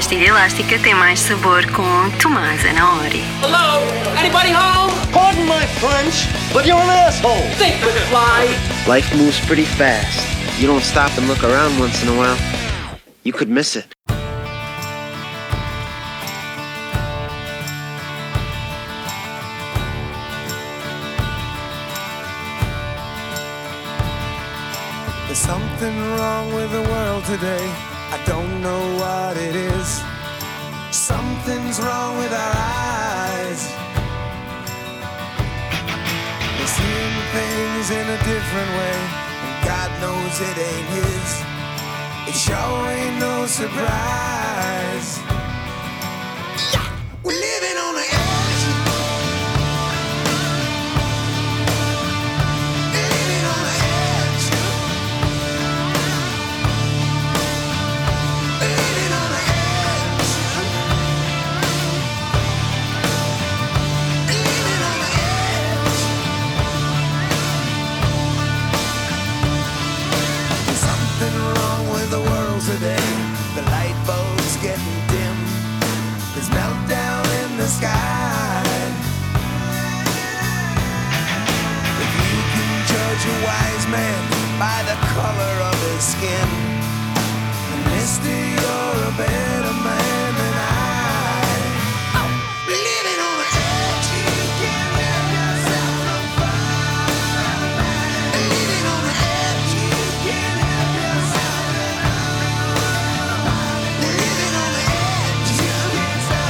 pastilha elástica tem mais sabor com Tomás Anaori. Hello? Anybody home? Pardon my French, but you're an asshole. Think with fly. Life moves pretty fast. You don't stop and look around once in a while, you could miss it. There's something wrong with the world today. I don't know what it is. Something's wrong with our eyes. We're seeing things in a different way, and God knows it ain't His. It sure ain't no surprise. There's meltdown in the sky. If you can judge a wise man by the color